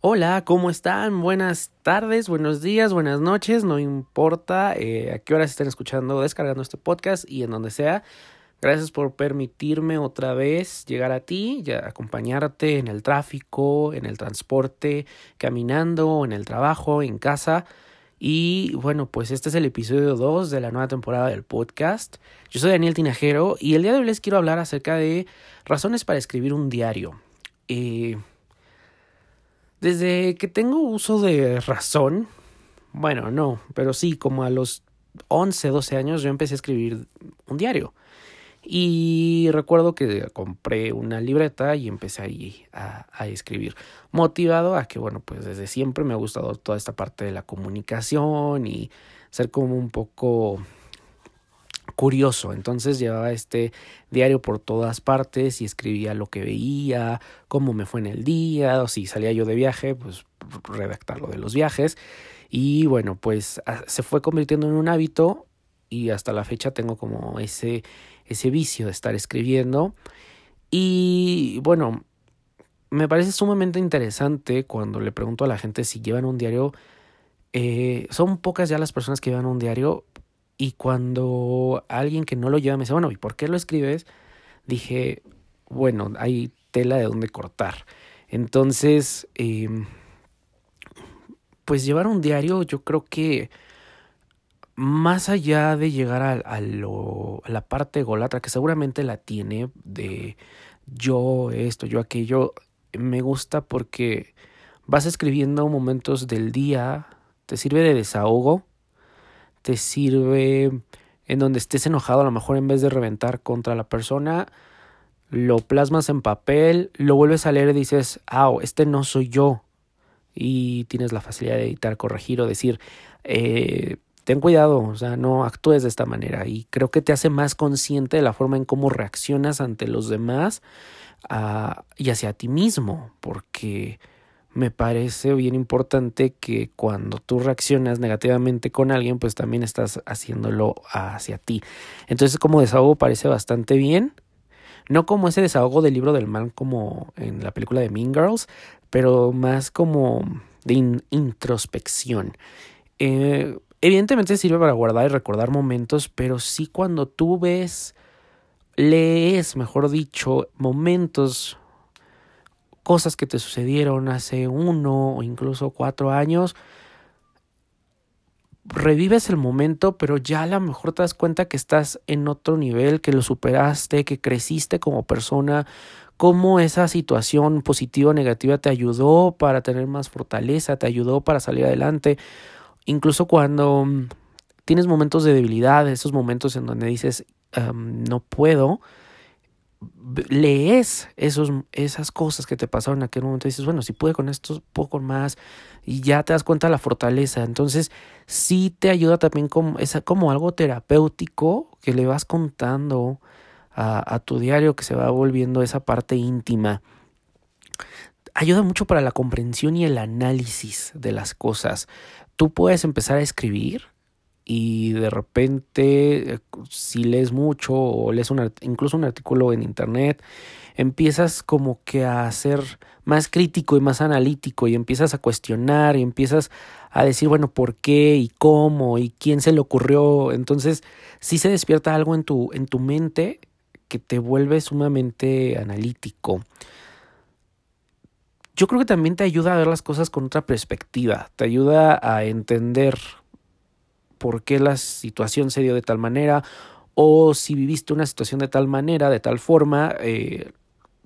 Hola, ¿cómo están? Buenas tardes, buenos días, buenas noches, no importa eh, a qué horas estén escuchando, descargando este podcast y en donde sea. Gracias por permitirme otra vez llegar a ti, acompañarte en el tráfico, en el transporte, caminando, en el trabajo, en casa. Y bueno, pues este es el episodio 2 de la nueva temporada del podcast. Yo soy Daniel Tinajero y el día de hoy les quiero hablar acerca de razones para escribir un diario. Eh, desde que tengo uso de razón, bueno, no, pero sí, como a los 11, 12 años yo empecé a escribir un diario. Y recuerdo que compré una libreta y empecé ahí a, escribir. Motivado a que, bueno, pues desde siempre me ha gustado toda esta parte de la comunicación y ser como un poco curioso. Entonces llevaba este diario por todas partes y escribía lo que veía, cómo me fue en el día, o si salía yo de viaje, pues redactar lo de los viajes. Y bueno, pues se fue convirtiendo en un hábito y hasta la fecha tengo como ese, ese vicio de estar escribiendo. Y bueno, me parece sumamente interesante cuando le pregunto a la gente si llevan un diario. Eh, son pocas ya las personas que llevan un diario, y cuando alguien que no lo lleva me dice, bueno, ¿y por qué lo escribes? Dije, bueno, hay tela de dónde cortar. Entonces, eh, pues llevar un diario, yo creo que más allá de llegar a, lo, a la parte golatra, que seguramente la tiene de yo esto, yo aquello, me gusta porque vas escribiendo momentos del día, te sirve de desahogo te sirve en donde estés enojado, a lo mejor en vez de reventar contra la persona, lo plasmas en papel, lo vuelves a leer y dices, ah, este no soy yo. Y tienes la facilidad de editar, corregir o decir, eh, ten cuidado, o sea, no actúes de esta manera. Y creo que te hace más consciente de la forma en cómo reaccionas ante los demás uh, y hacia ti mismo, porque me parece bien importante que cuando tú reaccionas negativamente con alguien, pues también estás haciéndolo hacia ti. Entonces como desahogo parece bastante bien. No como ese desahogo del libro del mal como en la película de Mean Girls, pero más como de introspección. Eh, evidentemente sirve para guardar y recordar momentos, pero sí cuando tú ves, lees, mejor dicho, momentos cosas que te sucedieron hace uno o incluso cuatro años, revives el momento, pero ya a lo mejor te das cuenta que estás en otro nivel, que lo superaste, que creciste como persona, cómo esa situación positiva o negativa te ayudó para tener más fortaleza, te ayudó para salir adelante, incluso cuando mm, tienes momentos de debilidad, esos momentos en donde dices, no puedo, lees esos, esas cosas que te pasaron en aquel momento y dices, bueno, si pude con esto, poco más, y ya te das cuenta de la fortaleza. Entonces, sí te ayuda también como, es como algo terapéutico que le vas contando a, a tu diario, que se va volviendo esa parte íntima. Ayuda mucho para la comprensión y el análisis de las cosas. Tú puedes empezar a escribir y de repente eh, si lees mucho o lees un, incluso un artículo en internet, empiezas como que a ser más crítico y más analítico y empiezas a cuestionar y empiezas a decir, bueno, ¿por qué y cómo y quién se le ocurrió? Entonces, sí se despierta algo en tu, en tu mente que te vuelve sumamente analítico. Yo creo que también te ayuda a ver las cosas con otra perspectiva, te ayuda a entender por qué la situación se dio de tal manera o si viviste una situación de tal manera, de tal forma, eh,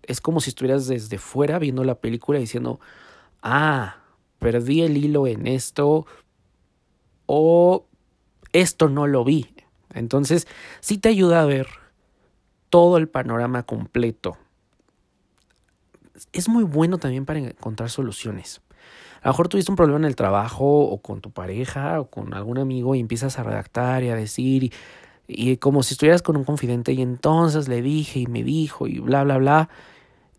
es como si estuvieras desde fuera viendo la película diciendo, ah, perdí el hilo en esto o esto no lo vi. Entonces, sí te ayuda a ver todo el panorama completo. Es muy bueno también para encontrar soluciones. A lo mejor tuviste un problema en el trabajo o con tu pareja o con algún amigo y empiezas a redactar y a decir y, como si estuvieras con un confidente y entonces le dije y me dijo y bla, bla, bla.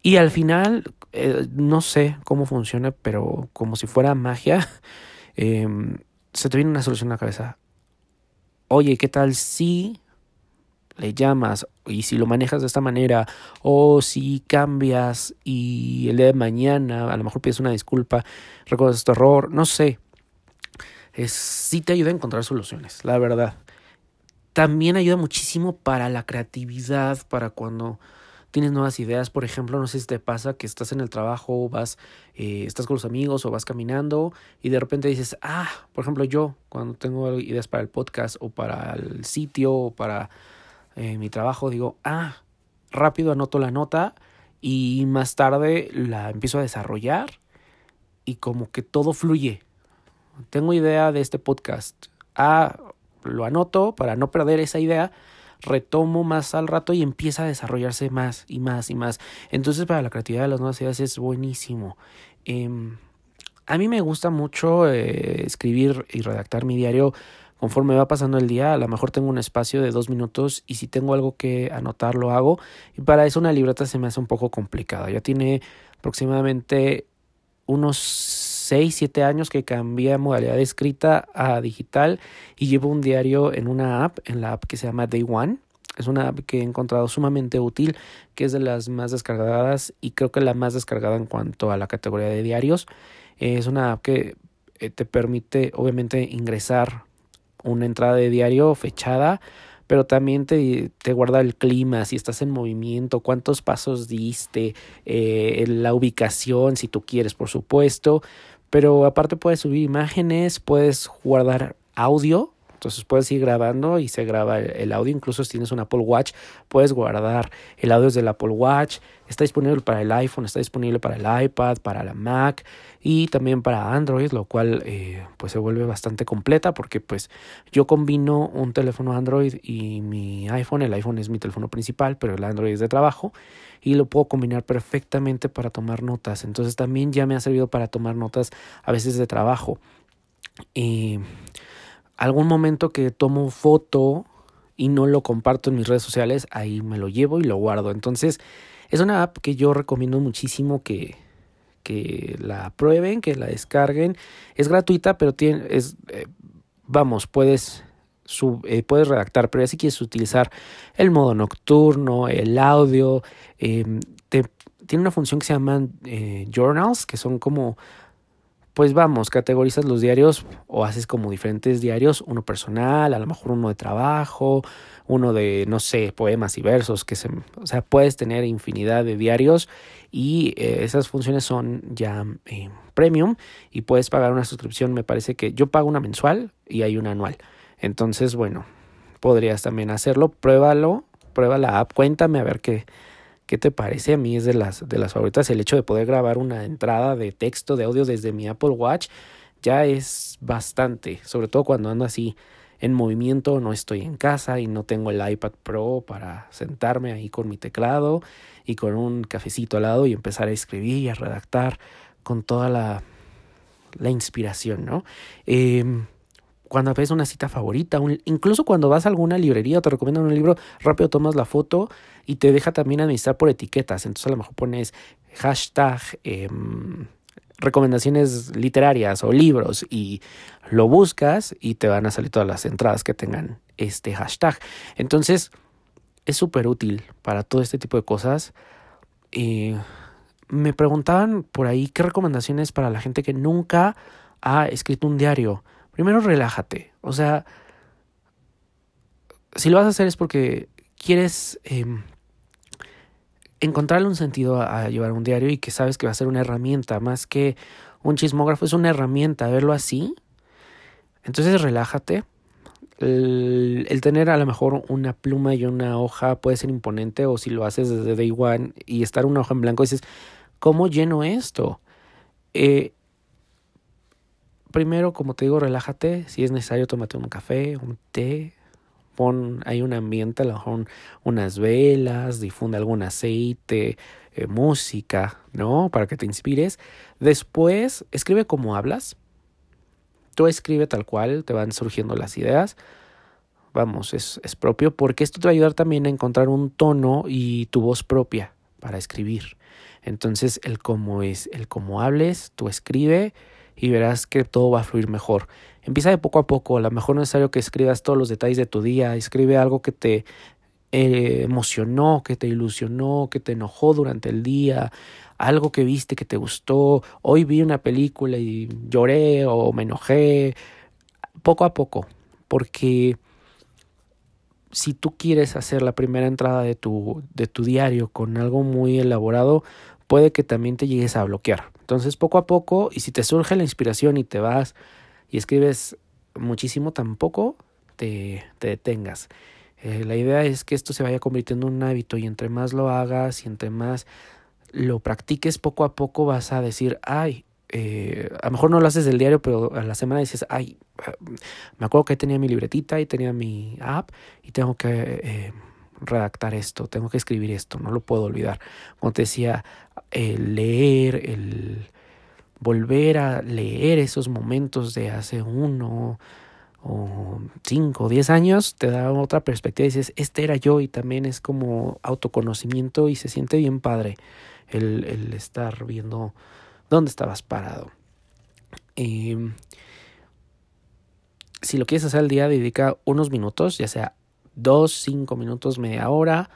Y al final, eh, no sé cómo funciona, pero como si fuera magia, em, se te viene una solución a la cabeza. oye, ¿qué tal si le llamas y si lo manejas de esta manera o si cambias y el día de mañana a lo mejor pides una disculpa, recuerdas tu error, no sé. Es, sí te ayuda a encontrar soluciones, la verdad. También ayuda muchísimo para la creatividad, para cuando tienes nuevas ideas. Por ejemplo, no sé si te pasa que estás en el trabajo, vas, eh, estás con los amigos o vas caminando y de repente dices, ah, por ejemplo, yo cuando tengo ideas para el podcast o para el sitio o para mi trabajo, digo, ah, rápido anoto la nota y más tarde la empiezo a desarrollar y como que todo fluye. Tengo idea de este podcast. Ah, lo anoto para no perder esa idea retomo más al rato y empieza a desarrollarse más y más y más. Entonces para la creatividad de las nuevas ideas es buenísimo. Em, a mí me gusta mucho eh, escribir y redactar mi diario conforme va pasando el día. A lo mejor tengo un espacio de dos minutos y si tengo algo que anotar lo hago. Y para eso una libreta se me hace un poco complicada. Ya tiene aproximadamente unos 6, 7 años que cambié modalidad de escrita a digital y llevo un diario en una app, en la app que se llama Day One. Es una app que he encontrado sumamente útil, que es de las más descargadas y creo que la más descargada en cuanto a la categoría de diarios. Es una app que eh, te permite obviamente ingresar una entrada de diario fechada pero también te, te, guarda el clima, si estás en movimiento, cuántos pasos diste, eh, la ubicación, si tú quieres, por supuesto. Pero aparte puedes subir imágenes, puedes guardar audio entonces puedes ir grabando y se graba el, audio. Incluso si tienes un Apple Watch, puedes guardar el audio desde el Apple Watch. Está disponible para el iPhone, está disponible para el iPad, para la Mac y también para Android, lo cual eh, pues se vuelve bastante completa porque pues yo combino un teléfono Android y mi iPhone. El iPhone es mi teléfono principal, pero el Android es de trabajo y lo puedo combinar perfectamente para tomar notas. Entonces también ya me ha servido para tomar notas a veces de trabajo. Y algún momento que tomo foto y no lo comparto en mis redes sociales, ahí me lo llevo y lo guardo. Entonces, es una app que yo recomiendo muchísimo que, que la prueben, que la descarguen. Es gratuita, pero tiene, es, eh, vamos, puedes, sub, eh, puedes redactar, pero ya si quieres utilizar el modo nocturno, el audio, em, tiene una función que se llama eh, journals, que son como pues vamos, categorizas los diarios o haces como diferentes diarios, uno personal, a lo mejor uno de trabajo, uno de, no sé, poemas y versos, que se, o sea, puedes tener infinidad de diarios y eh, esas funciones son ya eh, premium y puedes pagar una suscripción, me parece que yo pago una mensual y hay una anual. Entonces, bueno, podrías también hacerlo, pruébalo, prueba la app, cuéntame a ver qué, ¿Qué te parece? A mí es de las, de las favoritas el hecho de poder grabar una entrada de texto, de audio desde mi Apple Watch. Ya es bastante, sobre todo cuando ando así en movimiento, no estoy en casa y no tengo el iPad Pro para sentarme ahí con mi teclado y con un cafecito al lado y empezar a escribir y a redactar con toda la, la inspiración, ¿no? Eh, cuando ves una cita favorita, incluso cuando vas a alguna librería o te recomiendan un libro, rápido tomas la foto y te deja también administrar por etiquetas. Entonces a lo mejor pones hashtag em, recomendaciones literarias o libros y lo buscas y te van a salir todas las entradas que tengan este hashtag. Entonces es súper útil para todo este tipo de cosas. y me preguntaban por ahí qué recomendaciones para la gente que nunca ha escrito un diario primero relájate. O sea, si lo vas a hacer es porque quieres em, encontrarle un sentido a, llevar un diario y que sabes que va a ser una herramienta, más que un chismógrafo, es una herramienta, verlo así. Entonces relájate. El, el, tener a lo mejor una pluma y una hoja puede ser imponente o si lo haces desde day one y estar una hoja en blanco dices, ¿cómo lleno esto? Eh, primero, como te digo, relájate. Si es necesario, tómate un café, un té. Pon ahí un ambiente, a lo mejor unas velas, difunde algún aceite, eh, música, ¿no? Para que te inspires. Después, escribe como hablas. Tú escribe tal cual, te van surgiendo las ideas. Vamos, es, es propio, porque esto te va a ayudar también a encontrar un tono y tu voz propia para escribir. Entonces, el cómo es, el cómo hables, tú escribe y verás que todo va a fluir mejor. Empieza de poco a poco, a lo mejor no es necesario que escribas todos los detalles de tu día, escribe algo que te eh, emocionó, que te ilusionó, que te enojó durante el día, algo que viste que te gustó, hoy vi una película y lloré o me enojé, poco a poco, porque si tú quieres hacer la primera entrada de tu, de tu diario con algo muy elaborado, puede que también te llegues a bloquear. Entonces, poco a poco, y si te surge la inspiración y te vas y escribes muchísimo, tampoco te, te detengas. Eh, la idea es que esto se vaya convirtiendo en un hábito y entre más lo hagas y entre más lo practiques poco a poco vas a decir, ay, eh, a lo mejor no lo haces del diario, pero a la semana dices, ay, me acuerdo que tenía mi libretita y tenía mi app y tengo que eh, redactar esto, tengo que escribir esto, no lo puedo olvidar. Como te decía, el leer, el volver a leer esos momentos de hace uno o cinco o diez años te da otra perspectiva y dices, este era yo y también es como autoconocimiento y se siente bien padre el, estar viendo dónde estabas parado. Em, si lo quieres hacer al día, dedica unos minutos, ya sea dos, cinco minutos, media hora,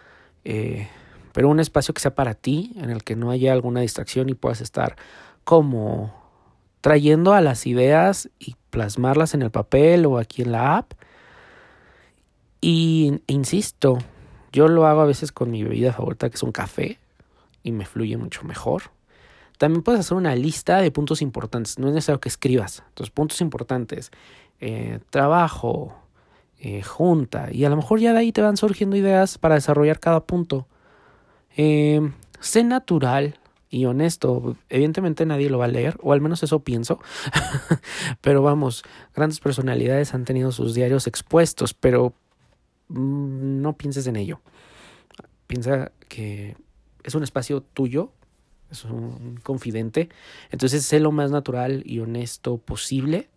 eh, pero un espacio que sea para ti, en el que no haya alguna distracción y puedas estar como trayendo a las ideas y plasmarlas en el papel o aquí en la app. Y insisto, yo lo hago a veces con mi bebida favorita, que es un café, y me fluye mucho mejor. También puedes hacer una lista de puntos importantes, no es necesario que escribas. Entonces, puntos importantes, eh, trabajo, eh, junta, y a lo mejor ya de ahí te van surgiendo ideas para desarrollar cada punto. Eh, sé natural y honesto. Evidentemente nadie lo va a leer, o al menos eso pienso. pero vamos, grandes personalidades han tenido sus diarios expuestos, pero mm, no pienses en ello. Piensa que es un espacio tuyo, es un confidente. Entonces sé lo más natural y honesto posible.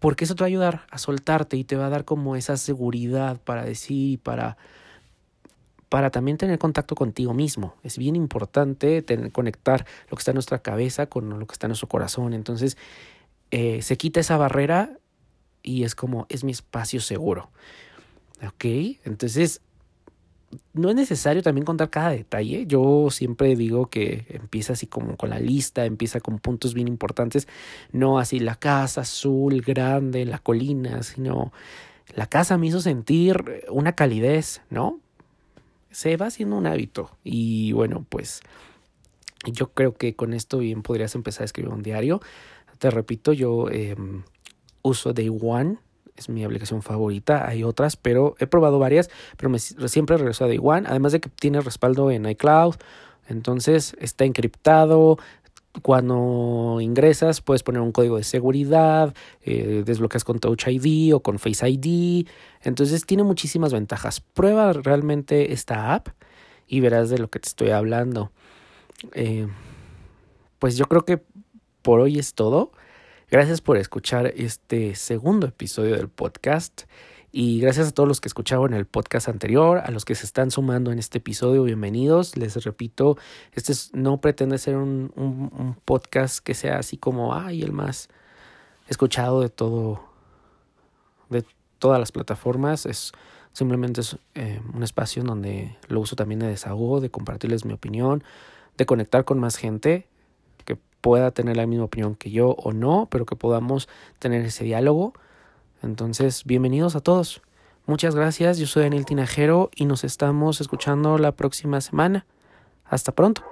Porque eso te va a ayudar a soltarte y te va a dar como esa seguridad para decir y para, para también tener contacto contigo mismo. Es bien importante tener, conectar lo que está en nuestra cabeza con lo que está en nuestro corazón. Entonces eh, se quita esa barrera y es como, es mi espacio seguro. ¿Ok? Entonces no es necesario también contar cada detalle. Yo siempre digo que empieza así como con la lista, empieza con puntos bien importantes, no así la casa azul, grande, la colina, sino la casa me hizo sentir una calidez, ¿no? Se va haciendo un hábito y bueno, pues yo creo que con esto bien podrías empezar a escribir un diario. Te repito, yo em, uso Day One es mi aplicación favorita. Hay otras, pero he probado varias, pero me, siempre regreso a Day One. Además de que tiene respaldo en iCloud, entonces está encriptado. Cuando ingresas puedes poner un código de seguridad, eh, desbloqueas con Touch ID o con Face ID. Entonces tiene muchísimas ventajas. Prueba realmente esta app y verás de lo que te estoy hablando. Eh, pues yo creo que por hoy es todo. Gracias por escuchar este segundo episodio del podcast y gracias a todos los que escucharon el podcast anterior, a los que se están sumando en este episodio, bienvenidos. Les repito, este no pretende ser un, un, podcast que sea así como, ay, el más escuchado de todo, de todas las plataformas. Es simplemente es eh, un espacio en donde lo uso también de desahogo, de compartirles mi opinión, de conectar con más gente pueda tener la misma opinión que yo o no, pero que podamos tener ese diálogo. Entonces, bienvenidos a todos. Muchas gracias, yo soy Daniel Tinajero y nos estamos escuchando la próxima semana. Hasta pronto.